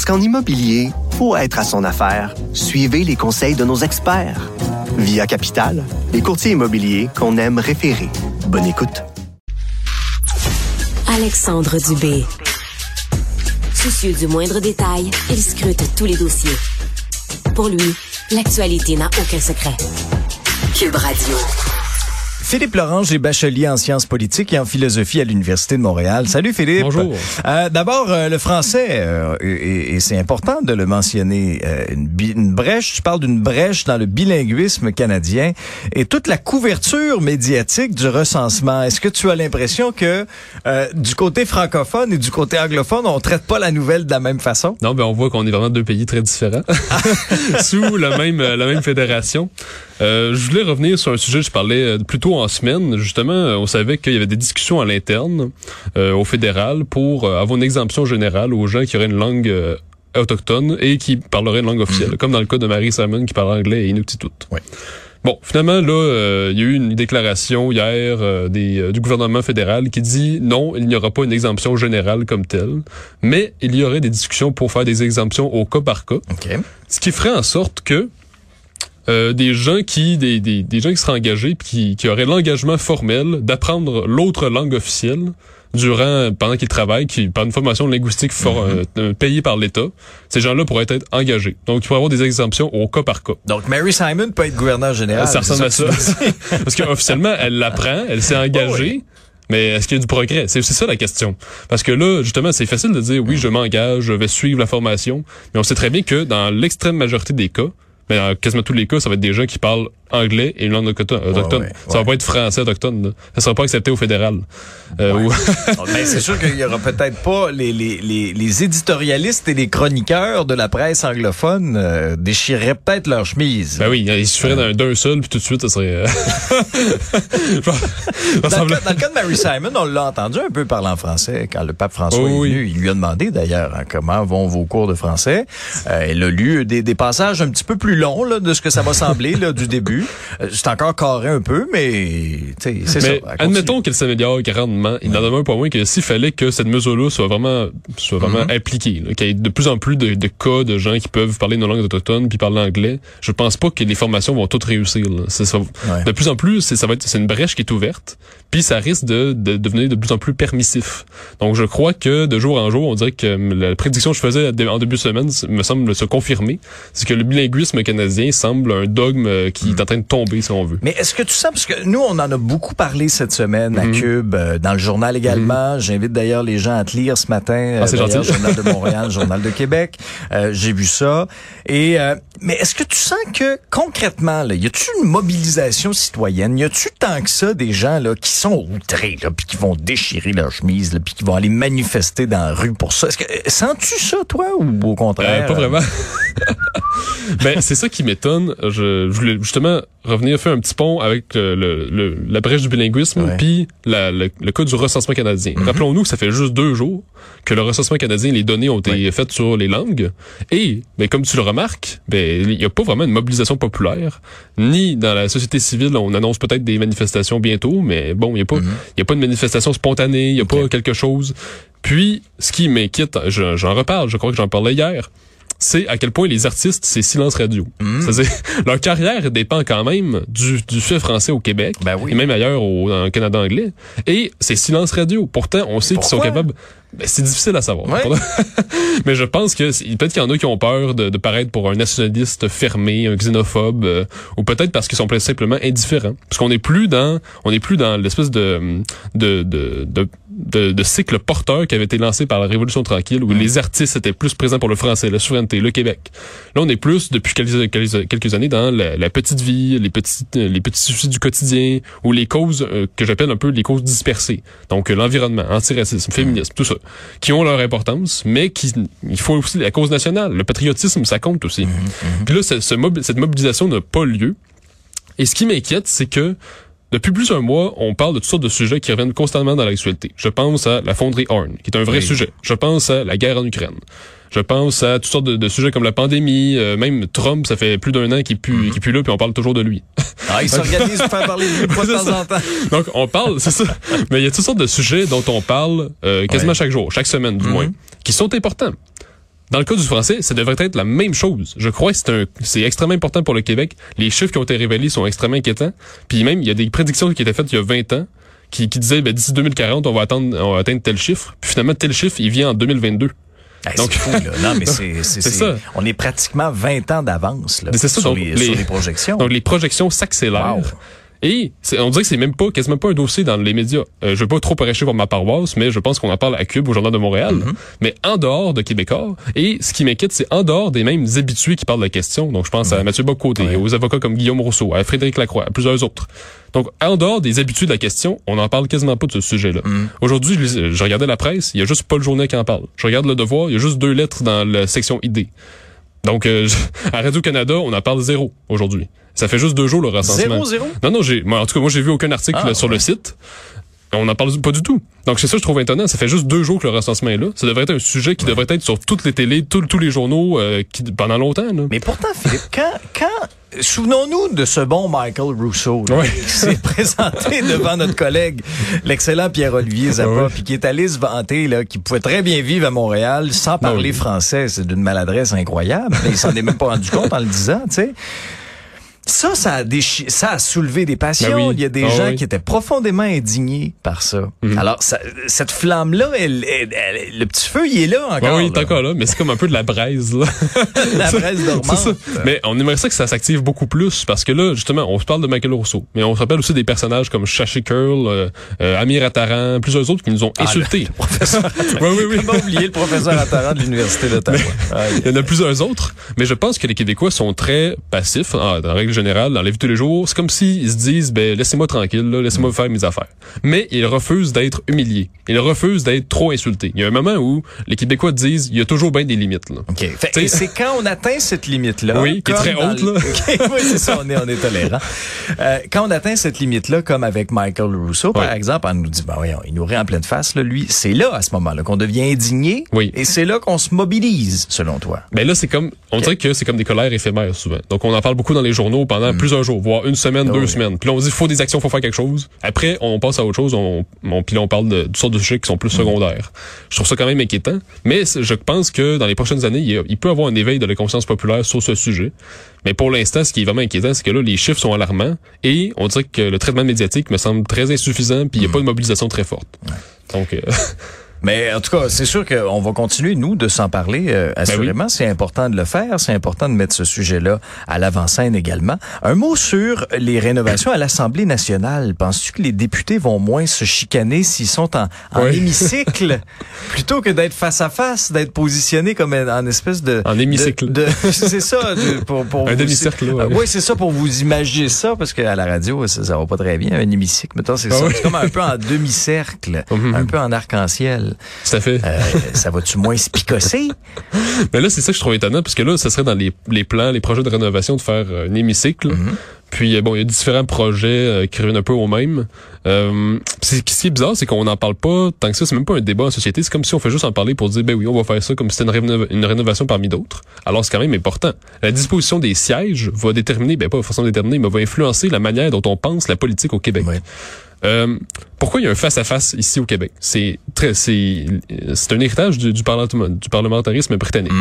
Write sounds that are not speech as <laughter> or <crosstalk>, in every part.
Parce qu'en immobilier, pour être à son affaire, suivez les conseils de nos experts. Via Capital, les courtiers immobiliers qu'on aime référer. Bonne écoute. Alexandre Dubé. Soucieux du moindre détail, il scrute tous les dossiers. Pour lui, l'actualité n'a aucun secret. Cube Radio. Philippe Lorange est bachelier en sciences politiques et en philosophie à l'Université de Montréal. Salut Philippe. Bonjour. Euh, D'abord, euh, le français, euh, et, et c'est important de le mentionner, euh, une, une brèche, tu parles d'une brèche dans le bilinguisme canadien et toute la couverture médiatique du recensement. Est-ce que tu as l'impression que euh, du côté francophone et du côté anglophone, on traite pas la nouvelle de la même façon? Non, ben on voit qu'on est vraiment deux pays très différents <laughs> <laughs> sous la même la même fédération. Euh, je voulais revenir sur un sujet que je parlais euh, plus tôt en semaine. Justement, on savait qu'il y avait des discussions à l'interne euh, au fédéral pour euh, avoir une exemption générale aux gens qui auraient une langue euh, autochtone et qui parleraient une langue officielle, comme dans le cas de Marie Simon qui parle anglais et inuktitut. Oui. Bon, finalement, là, euh, il y a eu une déclaration hier euh, des, euh, du gouvernement fédéral qui dit non, il n'y aura pas une exemption générale comme telle, mais il y aurait des discussions pour faire des exemptions au cas par cas. OK. Ce qui ferait en sorte que euh, des gens qui des, des, des gens qui seraient engagés puis qui, qui auraient l'engagement formel d'apprendre l'autre langue officielle durant pendant qu'ils travaillent, qui par une formation linguistique for- euh, euh, payée par l'État, ces gens-là pourraient être engagés. Donc il pourrait y avoir des exemptions au cas par cas. Donc Mary Simon peut être gouverneur général. ça ressemble à ça. Parce qu'officiellement, elle l'apprend, elle s'est <laughs> engagée. Mais est-ce qu'il y a du progrès? C'est c'est ça la question. Parce que là, justement, c'est facile de dire oui, je m'engage, je vais suivre la formation. Mais on sait très bien que dans l'extrême majorité des cas, mais dans quasiment tous les cas, ça va être des gens qui parlent anglais et une langue autochtone. autochtone. ouais, Ça va ouais. pas être français autochtone. Là. Ça sera pas accepté au fédéral. Euh, Ouais. ou- <laughs> Mais c'est sûr qu'il y aura peut-être pas les, les, les, les éditorialistes et les chroniqueurs de la presse anglophone euh, déchireraient peut-être leur chemise. ben oui, il suffirait d'un- d'un seul, puis tout de suite, ça serait... euh, <laughs> Dans le, cas, dans le cas de Mary Simon, on l'a entendu un peu parler en français quand le pape François Oh, est oui. venu. Il lui a demandé d'ailleurs hein, comment vont vos cours de français. Euh, elle a lu des, des passages un petit peu plus longs là, de ce que ça va sembler là, du début. Euh, c'est encore carré un peu, mais c'est ça. Admettons qu'elle s'améliore grandement. Il n'en demeure pas moins que s'il fallait que cette mesure-là soit vraiment, soit vraiment Mhm. appliquée, qu'il y ait de plus en plus de, de cas de gens qui peuvent parler nos langues autochtones puis parler anglais, je pense pas que les formations vont toutes réussir. là. Ça- Ouais. De plus en plus, c'est, ça va être, c'est une brèche qui est ouverte, puis ça risque de, de devenir de plus en plus permissif. Donc je crois que de jour en jour, on dirait que la prédiction que je faisais en début de semaine me semble se confirmer. C'est que le bilinguisme canadien semble un dogme euh, qui est en train de tomber, si on veut. Mais est-ce que tu sens, parce que nous, on en a beaucoup parlé cette semaine à Mhm. Cube, euh, dans le journal également. J'invite d'ailleurs les gens à te lire ce matin. euh, Ah, c'est d'ailleurs, gentil. Journal de <laughs> Montréal, Journal de Québec. Euh, J'ai vu ça. Et euh, mais est-ce que tu sens que concrètement, là, y a-tu une mobilisation citoyenne? Y a-tu tant que ça des gens là qui sont outrés, là, puis qui vont déchirer leur chemise, là, puis qui vont aller manifester dans la rue pour ça Est-ce que euh, sens-tu ça, toi, ou au contraire? Euh, pas vraiment. <laughs> <laughs> ben, c'est ça qui m'étonne. Je, je voulais justement revenir faire un petit pont avec le, le- le- la brèche du bilinguisme puis le, le cas du recensement canadien. Rappelons-nous que ça fait juste deux jours que le recensement canadien, les données ont été faites sur les langues. Et, ben, comme tu le remarques, ben, il n'y a pas vraiment une mobilisation populaire, ni dans la société civile. On annonce peut-être des manifestations bientôt, mais bon, il n'y a pas, il y a pas de manifestation spontanée, il n'y a pas quelque chose. Puis, ce qui m'inquiète, je- j'en reparle, je crois que j'en parlais hier, c'est à quel point les artistes, c'est silence radio. C'est-à-dire, <laughs> leur carrière dépend quand même du, du fait français au Québec, Ben oui. et même ailleurs au, en Canada anglais. Et c'est silence radio. Pourtant, on sait qu'ils sont capables... Ben, c'est difficile à savoir. Ouais. <laughs> Mais je pense que peut-être qu'il y en a qui ont peur de, de paraître pour un nationaliste fermé, un xénophobe, euh, ou peut-être parce qu'ils sont simplement indifférents. Parce qu'on n'est plus dans, on n'est plus dans l'espèce de, de, de, de, de, de cycle porteur qui avait été lancé par la Révolution tranquille, où les artistes étaient plus présents pour le français, la souveraineté, le Québec. Là, on est plus, depuis quelques, quelques, quelques années, dans la, la petite vie, les petites, les petits soucis du quotidien, ou les causes euh, que j'appelle un peu les causes dispersées. Donc, euh, l'environnement, antiracisme, féminisme, tout ça, qui ont leur importance, mais qui, il faut aussi la cause nationale. Le patriotisme, ça compte aussi. Puis là, ce- ce mob- cette mobilisation n'a pas lieu. Et ce qui m'inquiète, c'est que depuis plus d'un mois, on parle de toutes sortes de sujets qui reviennent constamment dans l'actualité. Je pense à la fonderie Horn, qui est un vrai Oui. sujet. Je pense à la guerre en Ukraine. Je pense à toutes sortes de, de sujets comme la pandémie, euh, même Trump, ça fait plus d'un an qu'il pue, pue là, puis on parle toujours de lui. Ah, il s'organise pour faire parler de lui <laughs> de temps ça. en temps. Donc on parle, c'est ça. Mais il y a toutes sortes de sujets dont on parle euh, quasiment Ouais. chaque jour, chaque semaine du Mhm. moins, qui sont importants. Dans le cas du français, ça devrait être la même chose. Je crois que c'est un, c'est extrêmement important pour le Québec. Les chiffres qui ont été révélés sont extrêmement inquiétants. Puis même, il y a des prédictions qui étaient faites il y a 20 ans qui, qui disaient, ben, d'ici 2040, on va atteindre, on va atteindre tel chiffre. Puis finalement, tel chiffre, il vient en 2022. Hey, Donc- fou, là. Non, mais c'est, <laughs> c'est, C'est c'est- ça. On est pratiquement 20 ans d'avance, là. Ça, sur, donc, les, les- sur les projections. Donc les projections s'accélèrent. Wow. Et c'est- on dirait que c'est même pas quasiment pas un dossier dans les médias. Euh, je veux pas trop prêcher pour ma paroisse, mais je pense qu'on en parle à Cube au Journal de Montréal. Mm-hmm. Mais en dehors de Québécois, et ce qui m'inquiète, c'est en dehors des mêmes habitués qui parlent de la question. Donc je pense à Mathieu Bocoté. Ouais. aux avocats comme Guillaume Rousseau, à Frédéric Lacroix, à plusieurs autres. Donc en dehors des habitués de la question, on n'en parle quasiment pas de ce sujet-là. Mm. Aujourd'hui, je, regardais la presse, il y a juste Paul Journet qui en parle. Je regarde le devoir, il y a juste deux lettres dans la section ID. Donc, euh, <laughs> à Radio-Canada, on en parle zéro aujourd'hui. Ça fait juste deux jours le recensement. Zéro, zéro? Non, non, j'ai, moi, en tout cas, moi, j'ai vu aucun article Ah, sur le site. On n'en parle pas du tout. Donc, c'est ça que je trouve étonnant. Ça fait juste deux jours que le recensement est là. Ça devrait être un sujet qui devrait être sur toutes les télés, tous tous les journaux, euh, qui, pendant longtemps. Là. Mais pourtant, Philippe, quand, quand, souvenons-nous de ce bon Michael Rousseau, là, qui s'est présenté <laughs> devant notre collègue, l'excellent Pierre-Olivier Zappa, puis qui est allé se vanter, là, qui pouvait très bien vivre à Montréal sans parler oui. français. C'est d'une maladresse incroyable. Mais il s'en est même pas rendu compte en le disant, tu sais. Ça, ça a, déchi- ça a soulevé des passions. Ben oui. Il y a des Ah gens oui. qui étaient profondément indignés par ça. Mhm. Alors, ça- cette flamme-là, elle, elle- elle- le petit feu, il est là encore. Ben oui, il est encore là, mais c'est comme un peu de la braise. Là. <laughs> La <laughs> braise dormante. ça. Mais on aimerait ça que ça s'active beaucoup plus parce que là, justement, on se parle de Michael Rousseau, mais on se rappelle aussi des personnages comme Shashi Curl, euh, euh, Amir Attaran, plusieurs autres qui nous ont Ah, insultés. le <laughs> professeur oui, oui, oui. Comment oublier le professeur Attaran de l'Université d'Ottawa? Il y en a plusieurs autres, mais je pense que les Québécois sont très passifs, en, en règle générale, dans la vie de tous les jours. C'est comme s'ils se disent, ben, laissez-moi tranquille, laissez-moi faire mes affaires. Mais ils refusent d'être humiliés. Ils refusent d'être trop insultés. Il y a un moment où les Québécois disent, il y a toujours bien des limites, là. Fait- et c'est quand on atteint cette limite-là. Oui, qui est très haute, là. <laughs> Oui, c'est ça, on est, on est tolérant. Euh, quand on atteint cette limite-là, comme avec Michael Rousseau, par exemple, on nous dit, ben voyons, il nous rit en pleine face, là, lui. C'est là, à ce moment-là, qu'on devient indigné. Oui. Et c'est là qu'on se mobilise, selon toi. Ben là, c'est comme, on dirait que c'est comme des colères éphémères souvent. Donc, on en parle beaucoup dans les journaux pendant plusieurs jours, voire une semaine, Oh deux oui. semaines. Puis là, on dit, faut des actions, faut faire quelque chose. Après, on passe à autre chose, on, on puis là, on parle de, de sortes de sujets qui sont plus secondaires. Je trouve ça quand même inquiétant. Mais je pense que dans les prochaines années, il, a- il peut y avoir un éveil de la conscience populaire sur ce sujet. Mais pour l'instant, ce qui est vraiment inquiétant, c'est que là, les chiffres sont alarmants et on dirait que le traitement médiatique me semble très insuffisant puis il n'y a pas de mobilisation très forte. Donc, euh, <laughs> Mais en tout cas, c'est sûr qu'on va continuer, nous, de s'en parler. euh, assurément, c'est important de le faire. C'est important de mettre ce sujet-là à l'avant-scène également. Un mot sur les rénovations à l'Assemblée nationale. Penses-tu que les députés vont moins se chicaner s'ils sont en, en Oui. hémicycle? <laughs> Plutôt que d'être face à face, d'être positionnés comme en, en espèce de... En hémicycle. de- de- <laughs> c'est ça. de- pour, pour <laughs> Un demi-cercle, ouais. oui, c'est ça pour vous imaginer ça, parce qu'à la radio, ça, ça va pas très bien. Un hémicycle, mettons, c'est Ah ça. oui. C'est comme un peu en demi-cercle, Mhm. un peu en arc-en-ciel. Tout à fait. Euh, ça va-tu moins se picosser? <laughs> Mais là, c'est ça que je trouve étonnant, parce que là, ce serait dans les, les plans, les projets de rénovation de faire euh, un hémicycle. Puis, euh, bon, il y a différents projets euh, qui reviennent un peu au même. Euh, ce qui est bizarre, c'est qu'on n'en parle pas tant que ça. C'est même pas un débat en société. C'est comme si on fait juste en parler pour dire, ben oui, on va faire ça comme si c'était une, rénova- une rénovation parmi d'autres. Alors, c'est quand même important. La disposition des sièges va déterminer, ben pas façon déterminer, mais va influencer la manière dont on pense la politique au Québec. Euh, pourquoi il y a un face-à-face ici au Québec? C'est très, c'est, c'est un héritage du, du, parlement- du parlementarisme britannique.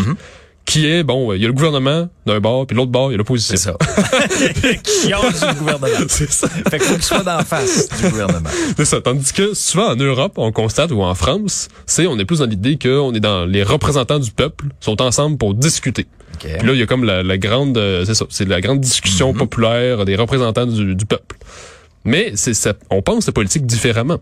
Qui est, bon, il y a le gouvernement d'un bord, puis l'autre bord, il y a l'opposition. C'est ça. <laughs> Qui du gouvernement. <laughs> C'est ça. Fait qu'il faut qu'il soit d'en face du gouvernement. C'est ça. Tandis que souvent en Europe, on constate, ou en France, c'est, on est plus dans l'idée qu'on est dans les représentants du peuple sont ensemble pour discuter. OK. Puis là, il y a comme la, la grande, euh, c'est ça, c'est la grande discussion populaire des représentants du, du peuple. Mais c'est ça, on pense la politique différemment.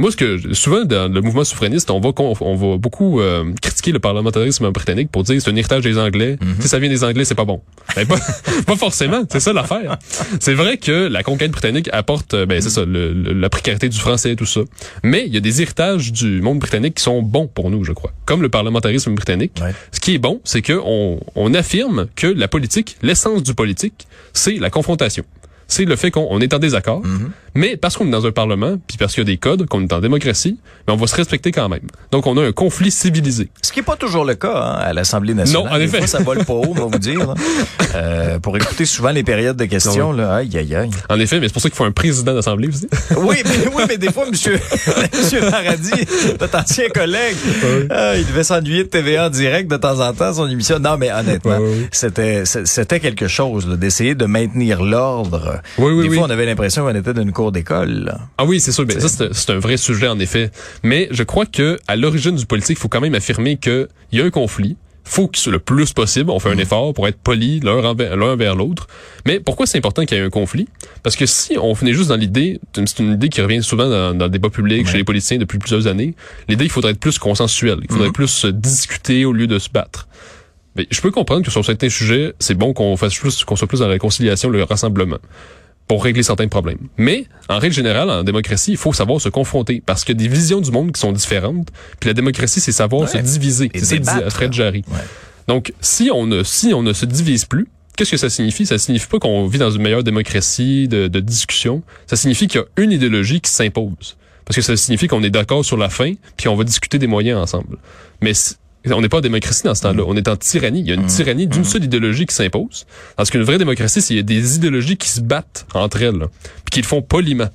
Moi, ce que souvent dans le mouvement souverainiste, on va on va beaucoup euh, critiquer le parlementarisme britannique pour dire c'est un héritage des Anglais. Si ça vient des Anglais, c'est pas bon. Ben, pas, <laughs> pas forcément. C'est ça l'affaire. C'est vrai que la conquête britannique apporte, euh, ben c'est ça, le- le- la précarité du français et tout ça. Mais il y a des héritages du monde britannique qui sont bons pour nous, je crois. Comme le parlementarisme britannique. Ouais. Ce qui est bon, c'est que on, on affirme que la politique, l'essence du politique, c'est la confrontation. C'est le fait qu'on on est en désaccord, mais parce qu'on est dans un parlement, puis parce qu'il y a des codes, qu'on est en démocratie, mais on va se respecter quand même. Donc on a un conflit civilisé. Ce qui est pas toujours le cas hein, à l'Assemblée nationale. Non, en Des effet. fois, ça vole pas haut, on va vous dire. <laughs> Euh, pour écouter souvent les périodes de questions, là, aïe, aïe, aïe. En effet, mais c'est pour ça qu'il faut un président d'assemblée aussi. <laughs> Oui, mais, oui, mais des fois, monsieur, <laughs> monsieur Paradis, notre ancien collègue, ah, il devait s'ennuyer de TVA en direct de temps en temps, son émission. Non, mais honnêtement, c'était quelque chose d'essayer de maintenir l'ordre. Oui, oui, des fois, on avait l'impression qu'on était dans d'école. Ah oui, c'est sûr. Ben, ça, c'est un vrai sujet, en effet. Mais je crois que à l'origine du politique, il faut quand même affirmer qu'il y a un conflit. faut que soit le plus possible, on fait un effort pour être poli l'un vers l'autre. Mais pourquoi c'est important qu'il y ait un conflit? Parce que si on venait juste dans l'idée, c'est une idée qui revient souvent dans, dans le débat public, chez les politiciens depuis plusieurs années, l'idée qu'il faudrait être plus consensuel, il faudrait plus se discuter au lieu de se battre. Mais je peux comprendre que sur certains sujets, c'est bon qu'on fasse plus, qu'on soit plus dans la réconciliation, le rassemblement pour régler certains problèmes. Mais, en règle générale, en démocratie, il faut savoir se confronter parce qu'il y a des visions du monde qui sont différentes. Puis la démocratie, c'est savoir Ouais. se diviser. C'est ça que dit Fred Jarry. Ouais. Donc, si on ne, si on ne se divise plus, qu'est-ce que ça signifie? Ça signifie pas qu'on vit dans une meilleure démocratie de, de discussion. Ça signifie qu'il y a une idéologie qui s'impose. Parce que ça signifie qu'on est d'accord sur la fin, puis on va discuter des moyens ensemble. Mais on n'est pas en démocratie dans ce temps-là. On est en tyrannie. Il y a une tyrannie d'une seule idéologie qui s'impose. Parce qu'une vraie démocratie, c'est il y a des idéologies qui se battent entre elles, puis qui le font poliment.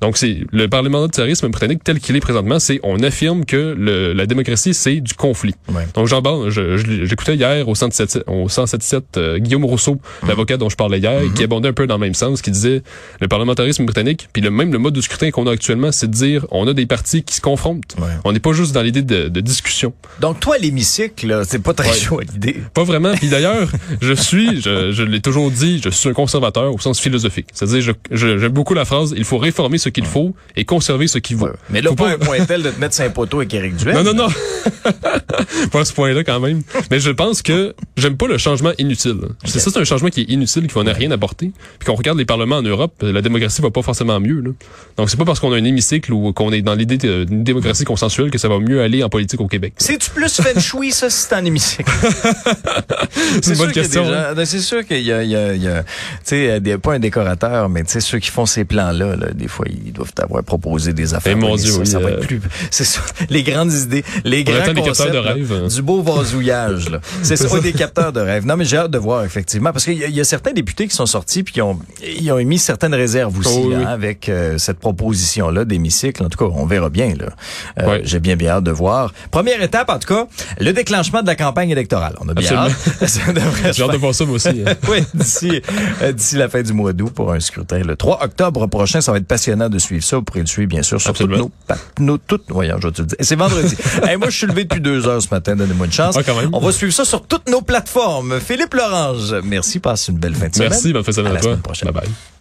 Donc, c'est le parlementarisme britannique tel qu'il est présentement, c'est on affirme que le- la démocratie, c'est du conflit. Ouais. Donc, j'en parle, je- je- j'écoutais hier au 177, au 177 euh, Guillaume Rousseau, l'avocat dont je parlais hier, qui abondait un peu dans le même sens, qui disait le parlementarisme britannique, puis le même le mode de scrutin qu'on a actuellement, c'est de dire on a des partis qui se confrontent. Ouais. On n'est pas juste dans l'idée de, de discussion. Donc, toi, l'hémicycle, c'est pas très Ouais. chaud à l'idée. Pas vraiment. Puis d'ailleurs, je suis, je, je l'ai toujours dit, je suis un conservateur au sens philosophique. C'est-à-dire, j'aime beaucoup la phrase il faut réformer ce qu'il faut et conserver ce qui vaut. Mais là, Faut pas un point tel de te mettre un poteau avec Éric Duhem. Non, non, non. <laughs> pas à ce point-là quand même. Mais je pense que j'aime pas le changement inutile. C'est ça, c'est un changement qui est inutile, qui va rien apporter. Puis qu'on regarde les parlements en Europe, la démocratie va pas forcément mieux. Là. Donc c'est pas parce qu'on a un hémicycle ou qu'on est dans l'idée de- d'une démocratie consensuelle que ça va mieux aller en politique au Québec. C'est-tu plus feng shui, ça, si c'est en hémicycle? <laughs> C'est une bonne qu'il question. des gens- ben, C'est sûr qu'il y a, il y a, il y a tu sais, des- pas un décorateur, mais tu sais, ceux qui font ces plans-là, là, des fois, ils doivent avoir proposé des affaires. Eh, mon Dieu, ça, oui, ça va euh, être plus, <laughs> c'est ça, les grandes idées, les On grands attend des capteurs concepts, de là, rêve, hein. du beau vasouillage, là. <laughs> C'est ça, des capteurs de rêve. Non, mais j'ai hâte de voir, effectivement, parce qu'il y, y a certains députés qui sont sortis puis qui ont, ils ont émis certaines réserves aussi, Oh, oui, là, avec euh, cette proposition-là d'hémicycle. En tout cas, on verra bien, là. Euh, Ouais. J'ai bien, bien hâte de voir. Première étape, en tout cas, le déclenchement de la campagne électorale. On a bien Absolument. hâte. <laughs> Ça devrait J'ai hâte de voir ça moi aussi. hein. oui, d'ici euh, d'ici la fin du mois d'août pour un scrutin. Le 3 octobre prochain, ça va être passionnant de suivre ça. Vous pourrez le suivre, bien sûr, sur toutes nos, nos toutes, voyons, je vais te le dire. C'est vendredi. <laughs> Hey, moi, je suis levé depuis deux heures ce matin. Donnez-moi une chance. Ah. On va suivre ça sur toutes nos plateformes. Philippe Lorange, merci. Passe une belle fin de semaine. Merci, bonne fin de semaine À à la toi. semaine prochaine. Bye bye.